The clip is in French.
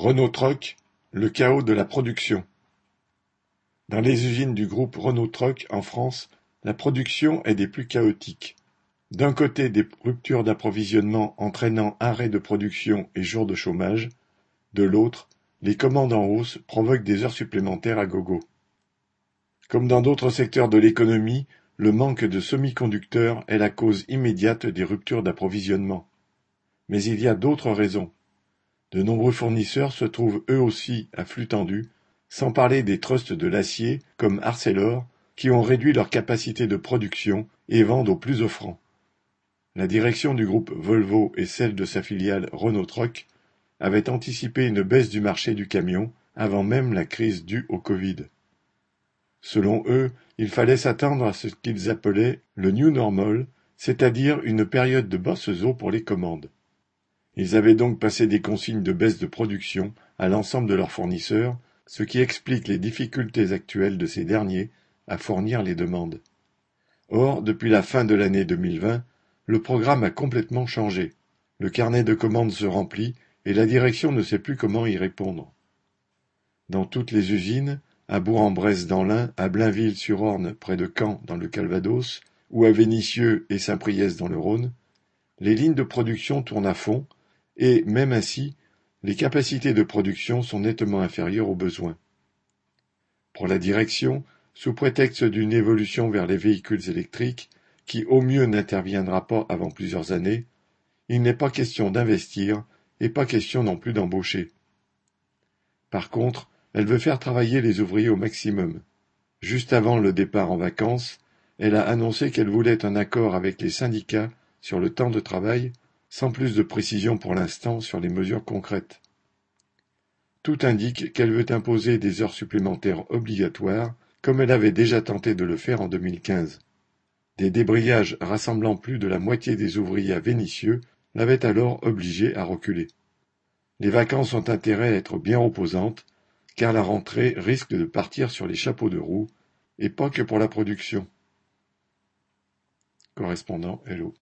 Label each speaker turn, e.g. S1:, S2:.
S1: Renault Trucks, le chaos de la production. Dans les usines du groupe Renault Trucks en France, la production est des plus chaotiques. D'un côté des ruptures d'approvisionnement entraînant arrêt de production et jours de chômage, de l'autre, les commandes en hausse provoquent des heures supplémentaires à gogo. Comme dans d'autres secteurs de l'économie, le manque de semi-conducteurs est la cause immédiate des ruptures d'approvisionnement. Mais il y a d'autres raisons. De nombreux fournisseurs se trouvent eux aussi à flux tendu, sans parler des trusts de l'acier comme Arcelor, qui ont réduit leur capacité de production et vendent aux plus offrants. La direction du groupe Volvo et celle de sa filiale Renault Truck avaient anticipé une baisse du marché du camion avant même la crise due au Covid. Selon eux, il fallait s'attendre à ce qu'ils appelaient le New Normal, c'est-à-dire une période de basses eaux pour les commandes. Ils avaient donc passé des consignes de baisse de production à l'ensemble de leurs fournisseurs, ce qui explique les difficultés actuelles de ces derniers à fournir les demandes. Or, depuis la fin de l'année 2020, le programme a complètement changé. Le carnet de commandes se remplit et la direction ne sait plus comment y répondre. Dans toutes les usines, à Bourg-en-Bresse dans l'Ain, à Blainville-sur-Orne près de Caen dans le Calvados, ou à Vénissieux et Saint-Priest dans le Rhône, les lignes de production tournent à fond et, même ainsi, les capacités de production sont nettement inférieures aux besoins. Pour la direction, sous prétexte d'une évolution vers les véhicules électriques, qui au mieux n'interviendra pas avant plusieurs années, il n'est pas question d'investir et pas question non plus d'embaucher. Par contre, elle veut faire travailler les ouvriers au maximum. Juste avant le départ en vacances, elle a annoncé qu'elle voulait un accord avec les syndicats sur le temps de travail sans plus de précision pour l'instant sur les mesures concrètes. Tout indique qu'elle veut imposer des heures supplémentaires obligatoires, comme elle avait déjà tenté de le faire en 2015. Des débrayages rassemblant plus de la moitié des ouvriers à Vénissieux l'avaient alors obligé à reculer. Les vacances ont intérêt à être bien reposantes, car la rentrée risque de partir sur les chapeaux de roue, et pas que pour la production. Correspondant Hello.